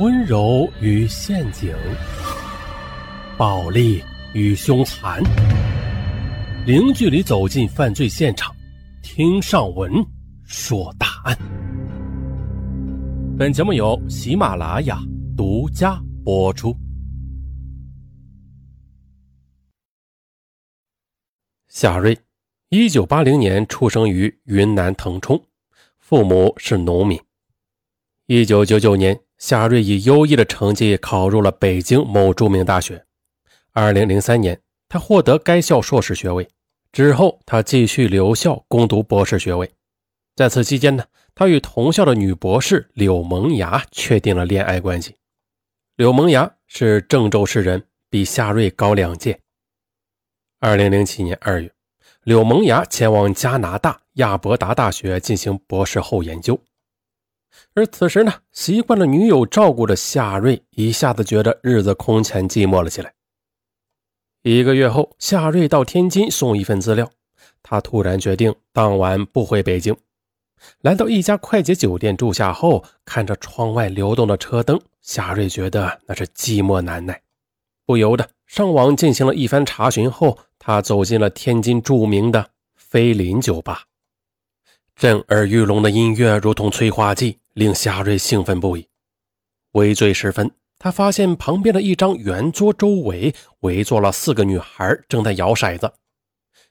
温柔与陷阱，暴力与凶残，零距离走进犯罪现场，听上文说大案。本节目由喜马拉雅独家播出。夏瑞，一九八零年出生于云南腾冲，父母是农民。一九九九年。夏瑞以优异的成绩考入了北京某著名大学。二零零三年，他获得该校硕士学位。之后，他继续留校攻读博士学位。在此期间呢，他与同校的女博士柳萌芽确定了恋爱关系。柳萌芽是郑州市人，比夏瑞高两届。二零零七年二月，柳萌芽前往加拿大亚伯达大学进行博士后研究。而此时呢，习惯了女友照顾的夏瑞一下子觉得日子空前寂寞了起来。一个月后，夏瑞到天津送一份资料，他突然决定当晚不回北京。来到一家快捷酒店住下后，看着窗外流动的车灯，夏瑞觉得那是寂寞难耐，不由得上网进行了一番查询后，他走进了天津著名的菲林酒吧。震耳欲聋的音乐如同催化剂。令夏瑞兴奋不已。微醉时分，他发现旁边的一张圆桌周围围坐了四个女孩，正在摇骰子。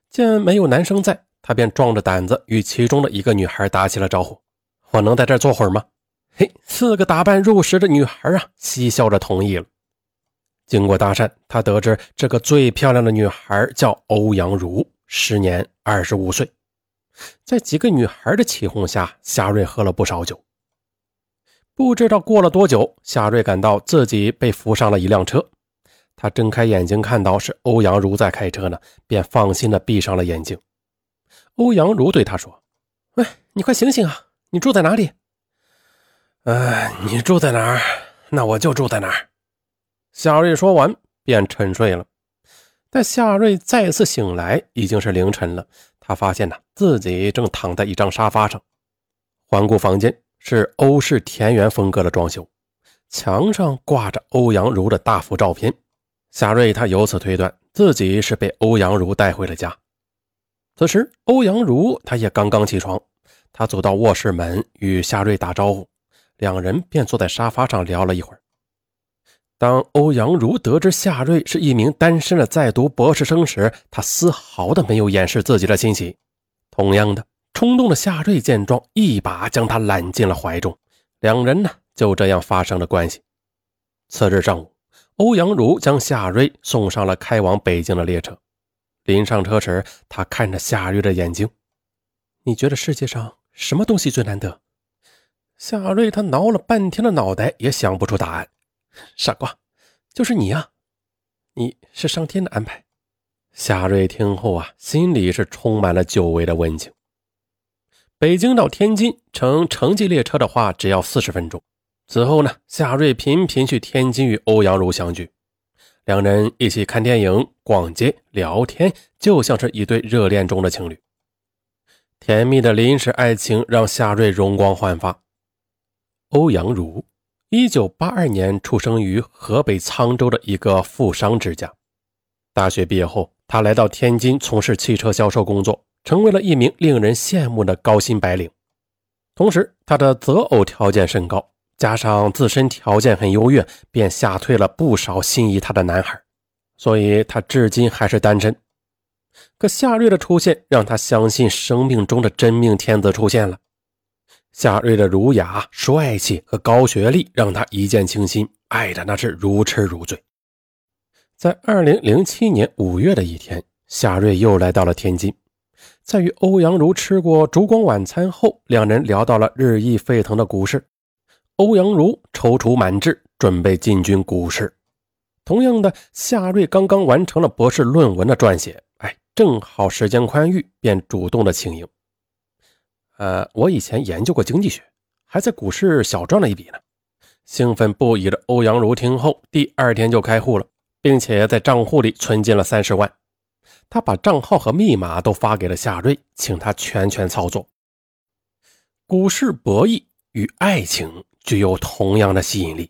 见没有男生在，他便壮着胆子与其中的一个女孩打起了招呼：“我能在这坐会儿吗？”嘿，四个打扮入时的女孩啊，嬉笑着同意了。经过搭讪，他得知这个最漂亮的女孩叫欧阳如，时年二十五岁。在几个女孩的起哄下，夏瑞喝了不少酒。不知道过了多久，夏瑞感到自己被扶上了一辆车。他睁开眼睛，看到是欧阳如在开车呢，便放心的闭上了眼睛。欧阳如对他说：“喂，你快醒醒啊！你住在哪里？”“哎，你住在哪儿，那我就住在哪儿。”夏瑞说完便沉睡了。待夏瑞再次醒来，已经是凌晨了。他发现呢，自己正躺在一张沙发上，环顾房间。是欧式田园风格的装修，墙上挂着欧阳如的大幅照片。夏瑞他由此推断自己是被欧阳如带回了家。此时，欧阳如他也刚刚起床，他走到卧室门与夏瑞打招呼，两人便坐在沙发上聊了一会儿。当欧阳如得知夏瑞是一名单身的在读博士生时，他丝毫的没有掩饰自己的欣喜。同样的。冲动的夏瑞见状，一把将他揽进了怀中，两人呢就这样发生了关系。次日上午，欧阳如将夏瑞送上了开往北京的列车。临上车时，他看着夏瑞的眼睛：“你觉得世界上什么东西最难得？”夏瑞他挠了半天的脑袋，也想不出答案。傻瓜，就是你呀！你是上天的安排。夏瑞听后啊，心里是充满了久违的温情。北京到天津乘城际列车的话，只要四十分钟。此后呢，夏瑞频频去天津与欧阳如相聚，两人一起看电影、逛街、聊天，就像是一对热恋中的情侣。甜蜜的临时爱情让夏瑞容光焕发。欧阳如，一九八二年出生于河北沧州的一个富商之家。大学毕业后，他来到天津从事汽车销售工作。成为了一名令人羡慕的高薪白领，同时他的择偶条件甚高，加上自身条件很优越，便吓退了不少心仪他的男孩，所以他至今还是单身。可夏瑞的出现让他相信生命中的真命天子出现了。夏瑞的儒雅、帅气和高学历让他一见倾心，爱的那是如痴如醉。在二零零七年五月的一天，夏瑞又来到了天津。在与欧阳如吃过烛光晚餐后，两人聊到了日益沸腾的股市。欧阳如踌躇满志，准备进军股市。同样的，夏瑞刚刚完成了博士论文的撰写，哎，正好时间宽裕，便主动的请缨。呃，我以前研究过经济学，还在股市小赚了一笔呢。兴奋不已的欧阳如听后，第二天就开户了，并且在账户里存进了三十万。他把账号和密码都发给了夏瑞，请他全权操作。股市博弈与爱情具有同样的吸引力，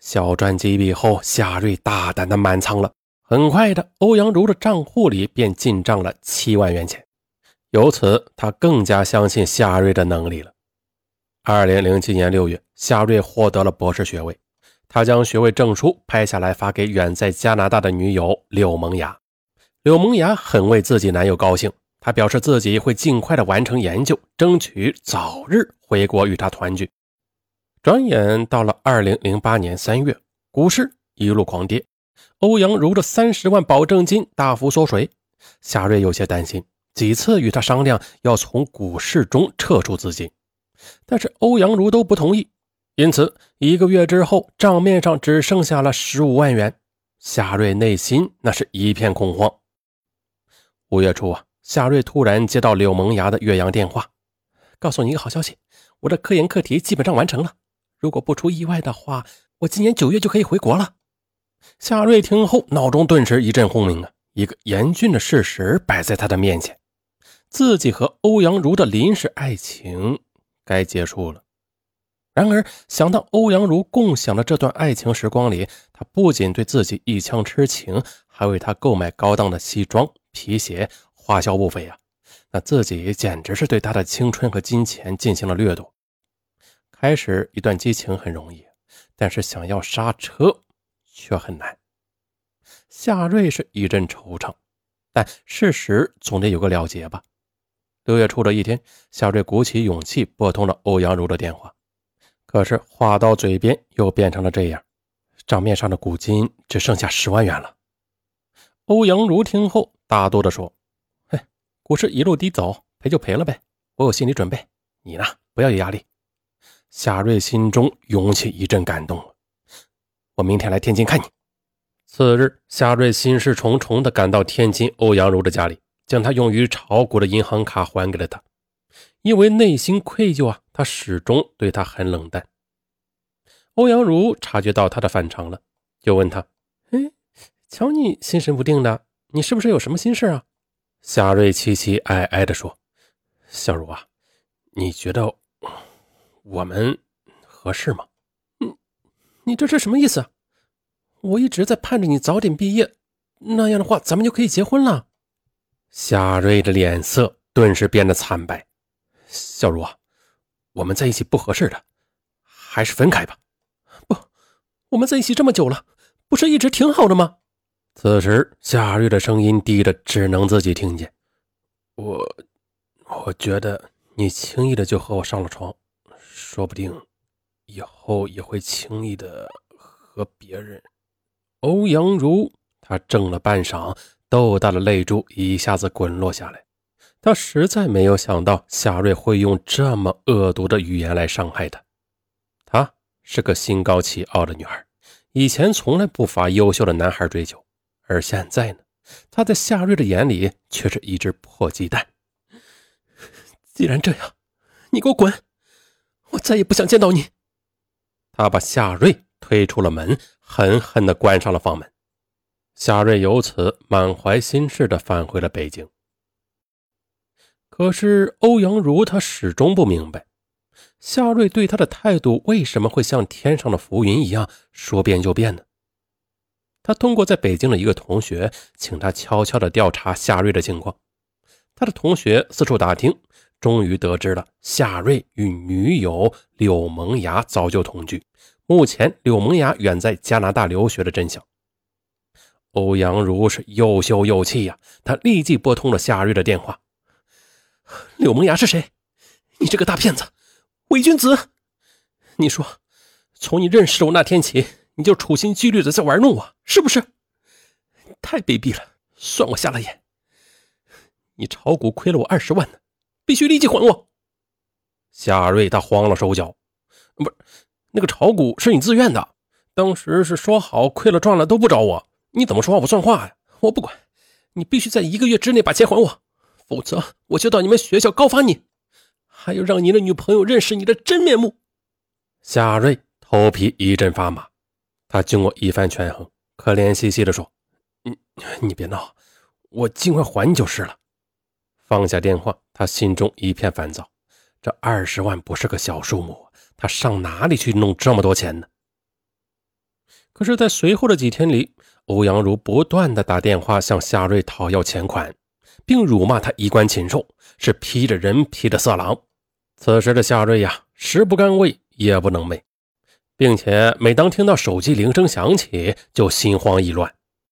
小赚几笔后，夏瑞大胆的满仓了。很快的，欧阳如的账户里便进账了七万元钱。由此，他更加相信夏瑞的能力了。二零零七年六月，夏瑞获得了博士学位。他将学位证书拍下来发给远在加拿大的女友柳萌芽。柳萌芽很为自己男友高兴，她表示自己会尽快的完成研究，争取早日回国与他团聚。转眼到了二零零八年三月，股市一路狂跌，欧阳如的三十万保证金大幅缩水。夏瑞有些担心，几次与他商量要从股市中撤出资金，但是欧阳如都不同意。因此，一个月之后，账面上只剩下了十五万元。夏瑞内心那是一片恐慌。五月初啊，夏瑞突然接到柳萌芽的岳阳电话，告诉你一个好消息：我的科研课题基本上完成了。如果不出意外的话，我今年九月就可以回国了。夏瑞听后，脑中顿时一阵轰鸣啊！一个严峻的事实摆在他的面前：自己和欧阳如的临时爱情该结束了。然而，想到欧阳如共享的这段爱情时光里，他不仅对自己一腔痴情，还为她购买高档的西装、皮鞋，花销不菲呀。那自己简直是对他的青春和金钱进行了掠夺。开始一段激情很容易，但是想要刹车却很难。夏瑞是一阵惆怅，但事实总得有个了结吧。六月初的一天，夏瑞鼓起勇气拨通了欧阳如的电话。可是话到嘴边又变成了这样，账面上的股金只剩下十万元了。欧阳如听后大度地说：“嘿，股市一路低走，赔就赔了呗，我有心理准备。你呢，不要有压力。”夏瑞心中涌起一阵感动。我明天来天津看你。次日，夏瑞心事重重地赶到天津欧阳如的家里，将他用于炒股的银行卡还给了他。因为内心愧疚啊，他始终对他很冷淡。欧阳如察觉到他的反常了，就问他：“哎，瞧你心神不定的，你是不是有什么心事啊？”夏瑞凄凄哀哀地说：“小茹啊，你觉得我们合适吗？嗯你这是什么意思？我一直在盼着你早点毕业，那样的话咱们就可以结婚了。”夏瑞的脸色顿时变得惨白。小茹啊，我们在一起不合适的，还是分开吧。不，我们在一起这么久了，不是一直挺好的吗？此时，夏瑞的声音低的只能自己听见。我，我觉得你轻易的就和我上了床，说不定以后也会轻易的和别人。欧阳如，她怔了半晌，豆大的泪珠一下子滚落下来。他实在没有想到夏瑞会用这么恶毒的语言来伤害他。她是个心高气傲的女孩，以前从来不乏优秀的男孩追求，而现在呢，他在夏瑞的眼里却是一只破鸡蛋。既然这样，你给我滚！我再也不想见到你。他把夏瑞推出了门，狠狠地关上了房门。夏瑞由此满怀心事地返回了北京。可是欧阳如，他始终不明白夏瑞对他的态度为什么会像天上的浮云一样说变就变呢？他通过在北京的一个同学，请他悄悄地调查夏瑞的情况。他的同学四处打听，终于得知了夏瑞与女友柳萌芽早就同居，目前柳萌芽远在加拿大留学的真相。欧阳如是又羞又气呀，他立即拨通了夏瑞的电话。柳萌芽是谁？你这个大骗子，伪君子！你说，从你认识我那天起，你就处心积虑的在玩弄我，是不是？太卑鄙了，算我瞎了眼！你炒股亏了我二十万呢，必须立即还我！夏瑞他慌了手脚，不是那个炒股是你自愿的，当时是说好亏了赚了都不找我，你怎么说话不算话呀？我不管，你必须在一个月之内把钱还我。否则，我就到你们学校告发你，还有让你的女朋友认识你的真面目。夏瑞头皮一阵发麻，他经过一番权衡，可怜兮兮地说：“你你别闹，我尽快还你就是了。”放下电话，他心中一片烦躁。这二十万不是个小数目，他上哪里去弄这么多钱呢？可是，在随后的几天里，欧阳如不断的打电话向夏瑞讨要钱款，并辱骂他衣冠禽兽，是披着人皮的色狼。此时的夏瑞呀、食不甘味，夜不能寐，并且每当听到手机铃声响起就心慌意乱。